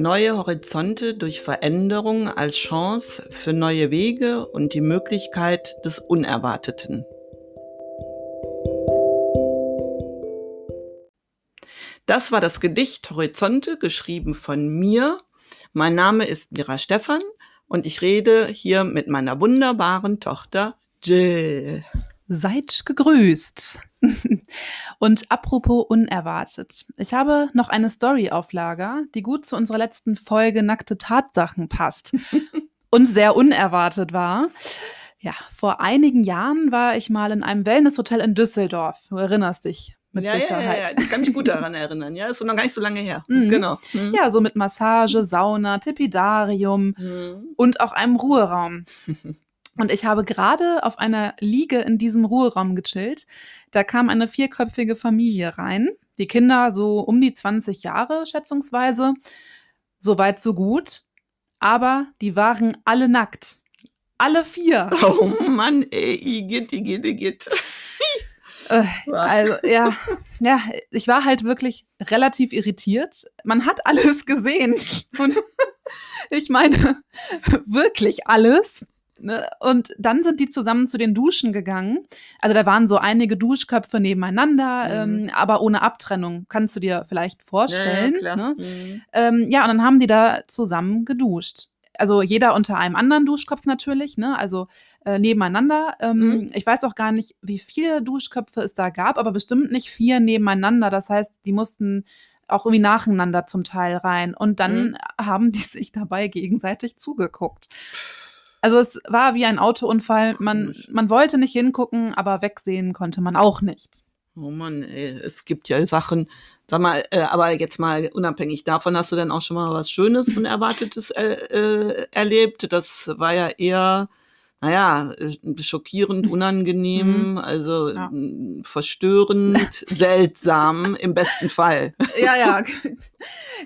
Neue Horizonte durch Veränderung als Chance für neue Wege und die Möglichkeit des Unerwarteten. Das war das Gedicht Horizonte, geschrieben von mir. Mein Name ist Mira Stephan und ich rede hier mit meiner wunderbaren Tochter Jill. Seid gegrüßt. Und apropos unerwartet. Ich habe noch eine Story auf Lager, die gut zu unserer letzten Folge Nackte Tatsachen passt und sehr unerwartet war. Ja, vor einigen Jahren war ich mal in einem Wellnesshotel in Düsseldorf. Du erinnerst dich mit ja, Sicherheit. Ja, ja, ja, ich kann mich gut daran erinnern. Ja, ist noch gar nicht so lange her. Mhm. Genau. Mhm. Ja, so mit Massage, Sauna, Tepidarium Mhm. und auch einem Ruheraum. Und ich habe gerade auf einer Liege in diesem Ruheraum gechillt. Da kam eine vierköpfige Familie rein. Die Kinder so um die 20 Jahre schätzungsweise. Soweit, so gut. Aber die waren alle nackt. Alle vier. Oh Mann, ey, Igitt, Igitt, Igitt. Äh, also, ja, ja, ich war halt wirklich relativ irritiert. Man hat alles gesehen. Und ich meine, wirklich alles. Ne? Und dann sind die zusammen zu den Duschen gegangen. Also da waren so einige Duschköpfe nebeneinander, Mhm. ähm, aber ohne Abtrennung. Kannst du dir vielleicht vorstellen. Ja, ja, ne? Mhm. Ähm, ja, und dann haben die da zusammen geduscht. Also jeder unter einem anderen Duschkopf natürlich, ne? Also äh, nebeneinander. Ähm, Mhm. Ich weiß auch gar nicht, wie viele Duschköpfe es da gab, aber bestimmt nicht vier nebeneinander. Das heißt, die mussten auch irgendwie nacheinander zum Teil rein. Und dann Mhm. haben die sich dabei gegenseitig zugeguckt. Also es war wie ein Autounfall. Man, man wollte nicht hingucken, aber wegsehen konnte man auch nicht. Oh Mann, ey, es gibt ja Sachen. Sag mal, äh, aber jetzt mal unabhängig davon, hast du denn auch schon mal was Schönes, Unerwartetes äh, äh, erlebt? Das war ja eher, naja, äh, schockierend, unangenehm, also Mhm. Ja. m, verstörend, seltsam im besten Fall. Ja, ja.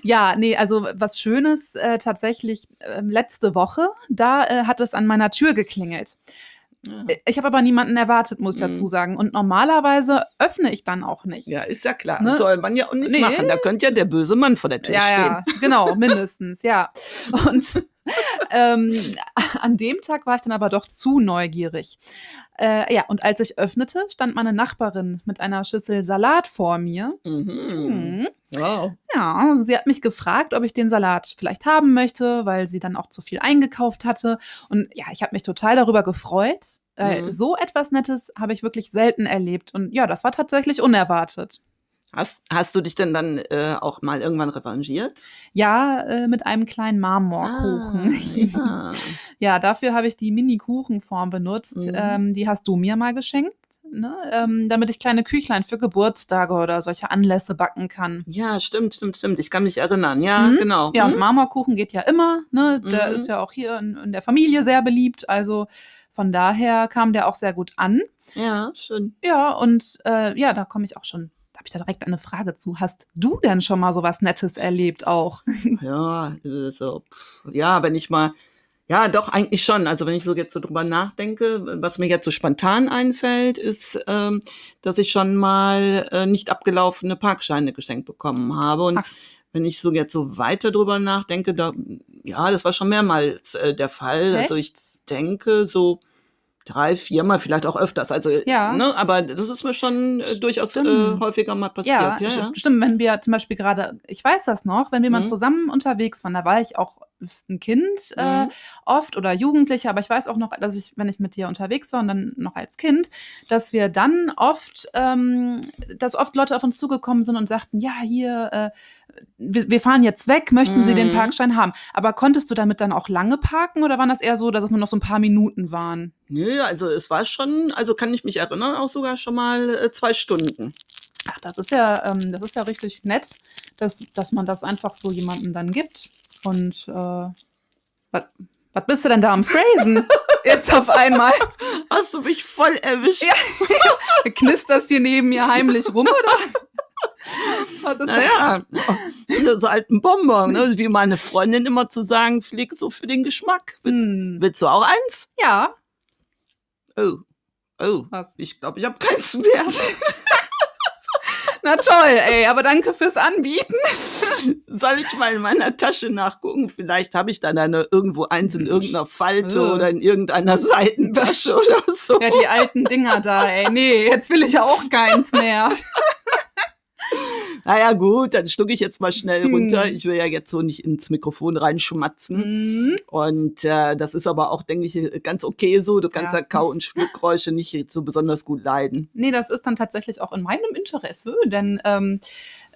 Ja, nee, also was Schönes äh, tatsächlich ähm, letzte Woche, da äh, hat es an meiner Tür geklingelt. Ja, Ich habe aber niemanden erwartet, muss ich Mhm. dazu sagen. Und normalerweise öffne ich dann auch nicht. ja ist ja klar. Ne? Soll man ja auch nicht Nee. machen. Da könnte ja der böse Mann vor der Tür ja, stehen. ja, genau, mindestens, ja. Und ähm, an dem Tag war ich dann aber doch zu neugierig. Äh, ja, und als ich öffnete, stand meine Nachbarin mit einer Schüssel Salat vor mir. Mhm. Mhm. Wow. Ja, sie hat mich gefragt, ob ich den Salat vielleicht haben möchte, weil sie dann auch zu viel eingekauft hatte. Und ja, ich habe mich total darüber gefreut. Äh, Mhm. So etwas Nettes habe ich wirklich selten erlebt. Und ja, das war tatsächlich unerwartet. Hast, hast du dich denn dann äh, auch mal irgendwann revanchiert? Ja, äh, mit einem kleinen Marmorkuchen. Ah, ja. ja, dafür habe ich die Mini-Kuchenform benutzt. Mhm. Ähm, die hast du mir mal geschenkt, ne? ähm, damit ich kleine Küchlein für Geburtstage oder solche Anlässe backen kann. Ja, stimmt, stimmt, stimmt. Ich kann mich erinnern. Ja, Mhm. genau. Ja, und Mhm. Marmorkuchen geht ja immer. Ne? Der Mhm. ist ja auch hier in, in der Familie sehr beliebt. Also von daher kam der auch sehr gut an. ja, schön. Ja, und äh, ja, da komme ich auch schon. Da habe ich da direkt eine Frage zu. Hast du denn schon mal so was Nettes erlebt auch? Ja, so, pff, ja, wenn ich mal, ja, doch, eigentlich schon. Also wenn ich so jetzt so drüber nachdenke, was mir jetzt so spontan einfällt, ist, ähm, dass ich schon mal äh, nicht abgelaufene Parkscheine geschenkt bekommen habe. Und Ach. wenn ich so jetzt so weiter drüber nachdenke, da, ja, das war schon mehrmals äh, der Fall. Also ich Echt? denke so drei, viermal, vielleicht auch öfters. Also, Ja. ne, aber das ist mir schon äh, durchaus äh, häufiger mal passiert. Ja, Ja, ja. st- stimmt. Wenn wir zum Beispiel gerade, ich weiß das noch, wenn wir mal Mhm. zusammen unterwegs waren, da war ich auch ein Kind äh, Mhm. oft oder Jugendliche, aber ich weiß auch noch, dass ich, wenn ich mit dir unterwegs war und dann noch als Kind, dass wir dann oft, ähm, dass oft Leute auf uns zugekommen sind und sagten, ja, hier, äh, wir, wir fahren jetzt weg, möchten Sie den Mhm. Parkschein haben? Aber konntest du damit dann auch lange parken oder waren das eher so, dass es nur noch so ein paar Minuten waren? Nö, also es war schon, also kann ich mich erinnern, auch sogar schon mal äh, zwei Stunden. Ach, das ist ja, ähm, das ist ja richtig nett, dass, dass man das einfach so jemandem dann gibt. Und äh, was bist du denn da am Phrasen? Jetzt auf einmal. Hast du mich voll erwischt? Ja. Knisterst hier neben mir heimlich rum, oder? Was ist Naja, so, so alten Bonbon, ne? wie meine Freundin immer zu sagen pflegt, so für den Geschmack. das? Willst, Hm. willst du auch eins? Ja. Oh, oh, Was? ich glaube, ich habe keins mehr. Na toll, ey, aber danke fürs Anbieten. Soll ich mal in meiner Tasche nachgucken? Vielleicht habe ich dann eine irgendwo eins in irgendeiner Falte Äh. oder in irgendeiner Seitentasche oder so. Ja, die alten Dinger da, ey. Nee, jetzt will ich ja auch keins mehr. Naja, gut, dann schlucke ich jetzt mal schnell Hm. runter. Ich will ja jetzt so nicht ins Mikrofon reinschmatzen. Mhm. Und äh, das ist aber auch, denke ich, ganz okay so. Du kannst Ja. ja, Kau- und Schluckgeräusche nicht so besonders gut leiden. Nee, das ist dann tatsächlich auch in meinem Interesse, denn ähm,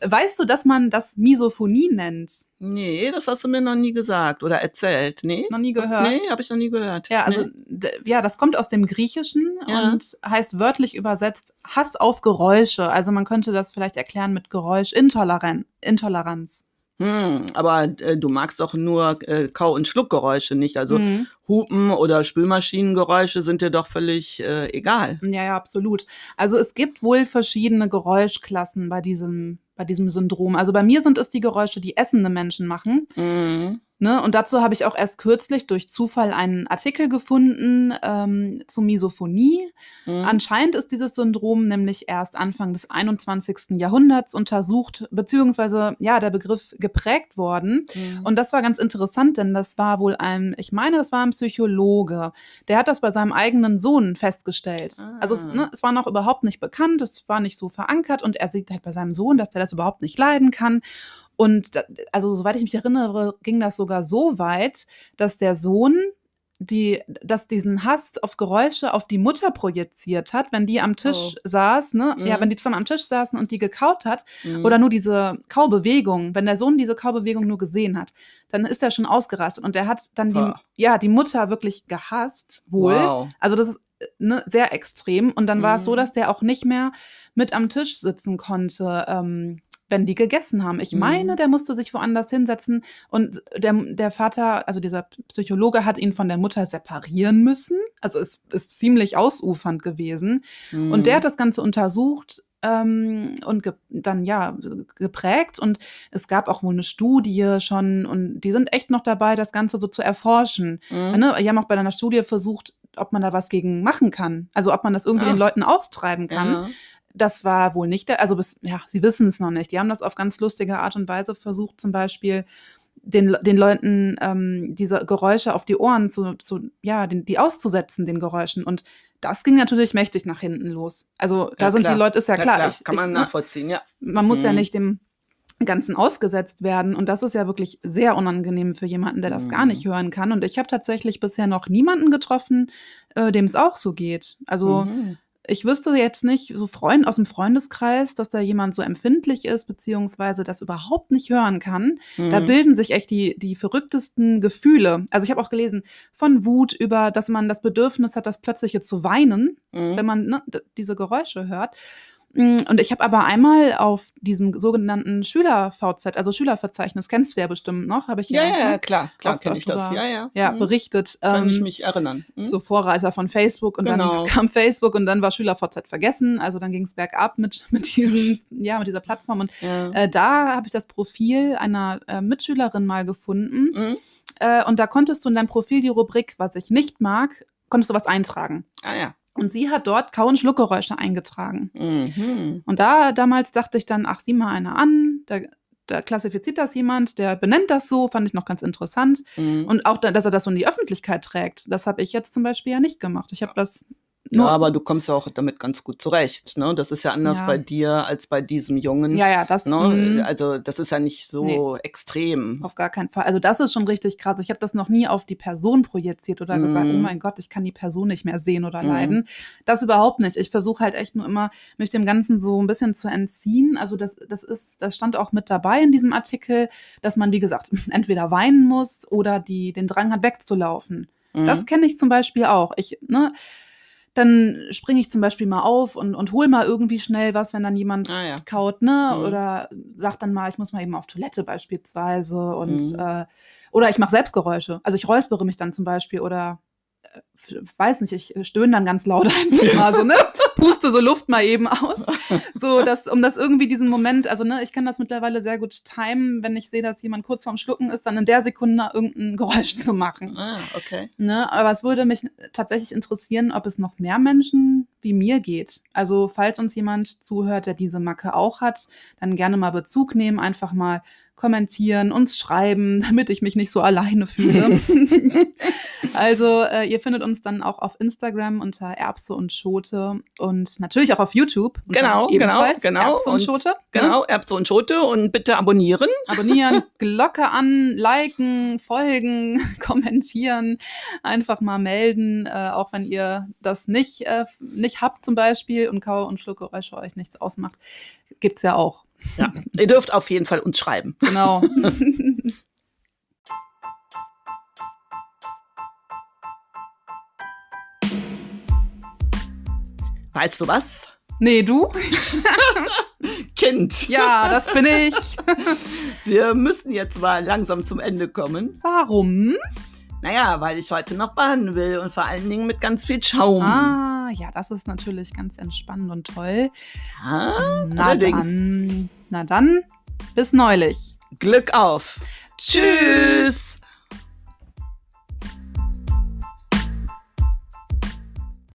weißt du, dass man das Misophonie nennt? Nee, das hast du mir noch nie gesagt oder erzählt. Nee? Noch nie gehört? Nee, habe ich noch nie gehört. Ja, also Nee. ja, das kommt aus dem Griechischen Ja. und heißt wörtlich übersetzt Hass auf Geräusche. Also man könnte das vielleicht erklären mit Geräuschintoleranz. Intoleranz. Hm, aber äh, du magst doch nur äh, Kau- und Schluckgeräusche nicht. Also Mhm. Hupen oder Spülmaschinengeräusche sind dir doch völlig äh, egal. Ja, ja, absolut. Also es gibt wohl verschiedene Geräuschklassen bei diesem, bei diesem Syndrom. Also bei mir sind es die Geräusche, die essende Menschen machen. Mhm. Ne? Und dazu habe ich auch erst kürzlich durch Zufall einen Artikel gefunden ähm, zu Misophonie. Mhm. Anscheinend ist dieses Syndrom nämlich erst Anfang des 21. Jahrhunderts untersucht, beziehungsweise ja, der Begriff geprägt worden. Mhm. Und das war ganz interessant, denn das war wohl ein, ich meine, das war ein Psychologe. Der hat das bei seinem eigenen Sohn festgestellt. Ah. Also es, ne, es war noch überhaupt nicht bekannt, es war nicht so verankert und er sieht halt bei seinem Sohn, dass der das überhaupt nicht leiden kann. Und da, also soweit ich mich erinnere, ging das sogar so weit, dass der Sohn die, dass diesen Hass auf Geräusche auf die Mutter projiziert hat, wenn die am Tisch Oh. saß, ne? Mhm. Ja, wenn die zusammen am Tisch saßen und die gekaut hat, Mhm. oder nur diese Kaubewegung, wenn der Sohn diese Kaubewegung nur gesehen hat, dann ist er schon ausgerastet und er hat dann die, ja, die Mutter wirklich gehasst, wohl. Wow. Also das ist ne, sehr extrem. Und dann war es so, Mhm. dass der auch nicht mehr mit am Tisch sitzen konnte, ähm, wenn die gegessen haben. Ich Mhm. meine, der musste sich woanders hinsetzen und der, der Vater, also dieser Psychologe, hat ihn von der Mutter separieren müssen. Also es ist ziemlich ausufernd gewesen. Mhm. Und der hat das Ganze untersucht ähm, und ge dann ja geprägt. Und es gab auch wohl eine Studie schon und die sind echt noch dabei, das Ganze so zu erforschen. Mhm. Ne? Die haben auch bei einer Studie versucht, ob man da was gegen machen kann. Also ob man das irgendwie Ah. den Leuten austreiben kann. Ja. Das war wohl nicht der, also bis, ja, sie wissen es noch nicht. Die haben das auf ganz lustige Art und Weise versucht, zum Beispiel den, den Leuten ähm, diese Geräusche auf die Ohren zu, zu ja, den, die auszusetzen, den Geräuschen. Und das ging natürlich mächtig nach hinten los. Also da Ja, sind klar. die Leute, ist ja, Ja, klar. klar, Ich, kann man ich, ne, nachvollziehen, ja. man muss ja Mhm. nicht dem Ganzen ausgesetzt werden. Und das ist ja wirklich sehr unangenehm für jemanden, der das gar Mhm. nicht hören kann. Und ich habe tatsächlich bisher noch niemanden getroffen, äh, dem es auch so geht. Also Mhm. Ich wüsste jetzt nicht, so Freund aus dem Freundeskreis, dass da jemand so empfindlich ist, beziehungsweise das überhaupt nicht hören kann. Da Mhm. bilden sich echt die, die verrücktesten Gefühle. Also ich habe auch gelesen, von Wut über, dass man das Bedürfnis hat, das plötzliche zu weinen, Mhm. wenn man ne, diese Geräusche hört. Mm, Und ich habe aber einmal auf diesem sogenannten Schüler-VZ, also Schülerverzeichnis, kennst du ja bestimmt noch, habe ich ja, ja, ja, klar, klar kenne ich das. Ja, ja. ja Mhm. berichtet. Kann ich ähm, mich erinnern. Mhm. so Vorreiter von Facebook und Genau. dann kam Facebook und dann war SchülerVZ vergessen. Also dann ging es bergab mit, mit diesem, ja, mit dieser Plattform. Und ja. äh, da habe ich das Profil einer äh, Mitschülerin mal gefunden. Mhm. Äh, und da konntest du in deinem Profil die Rubrik, was ich nicht mag, konntest du was eintragen. Ah ja. Und sie hat dort Kau- und Schluckgeräusche eingetragen. Mhm. Und da damals dachte ich dann, ach, sieh mal einer an, da, da klassifiziert das jemand, der benennt das so, fand ich noch ganz interessant. Mhm. Und auch, da, dass er das so in die Öffentlichkeit trägt, das habe ich jetzt zum Beispiel ja nicht gemacht. Ich habe das Ja, nur. aber du kommst ja auch damit ganz gut zurecht. Ne? Das ist ja anders Ja. bei dir als bei diesem Jungen. ja, ja, das Ne? mm, Also das ist ja nicht so extrem. auf gar keinen Fall. Also das ist schon richtig krass. Ich habe das noch nie auf die Person projiziert oder gesagt, Mhm. oh mein Gott, ich kann die Person nicht mehr sehen oder Mhm. leiden. Das überhaupt nicht. Ich versuche halt echt nur immer, mich dem Ganzen so ein bisschen zu entziehen. Also das, das ist, das stand auch mit dabei in diesem Artikel, dass man, wie gesagt, entweder weinen muss oder die, den Drang hat, wegzulaufen. Mhm. Das kenne ich zum Beispiel auch. Ich, ne, dann springe ich zum Beispiel mal auf und, und hol mal irgendwie schnell was, wenn dann jemand Ah, ja. kaut, ne? Mhm. Oder sagt dann mal, ich muss mal eben auf Toilette beispielsweise und Mhm. äh, oder ich mache Selbstgeräusche. Also ich räuspere mich dann zum Beispiel oder äh, weiß nicht, ich stöhne dann ganz laut einfach mal so, ne? Puste so Luft mal eben aus. So, dass, um das irgendwie diesen Moment, also ne, ich kann das mittlerweile sehr gut timen, wenn ich sehe, dass jemand kurz vorm Schlucken ist, dann in der Sekunde irgendein Geräusch zu machen. Ah, okay. Ne, aber es würde mich tatsächlich interessieren, ob es noch mehr Menschen wie mir geht. Also, falls uns jemand zuhört, der diese Macke auch hat, dann gerne mal Bezug nehmen, einfach mal kommentieren, uns schreiben, damit ich mich nicht so alleine fühle. also äh, ihr findet uns dann auch auf Instagram unter Erbse und Schote und natürlich auch auf YouTube. Genau, genau, genau. Erbse und, und Schote. Ne? Genau, Erbse und Schote und bitte abonnieren. Abonnieren, Glocke an, liken, folgen, kommentieren, einfach mal melden, äh, auch wenn ihr das nicht, äh, nicht habt zum Beispiel und Kau- und Schluckgeräusche euch nichts ausmacht. Gibt's ja auch. Ja, ihr dürft auf jeden Fall uns schreiben. Genau. weißt du was? Nee, du? Kind. Ja, das bin ich. Wir müssen jetzt mal langsam zum Ende kommen. Warum? Naja, weil ich heute noch baden will und vor allen Dingen mit ganz viel Schaum. Ah, ja, das ist natürlich ganz entspannend und toll. Ah, Na allerdings. dann, na dann, bis neulich. Glück auf. Tschüss.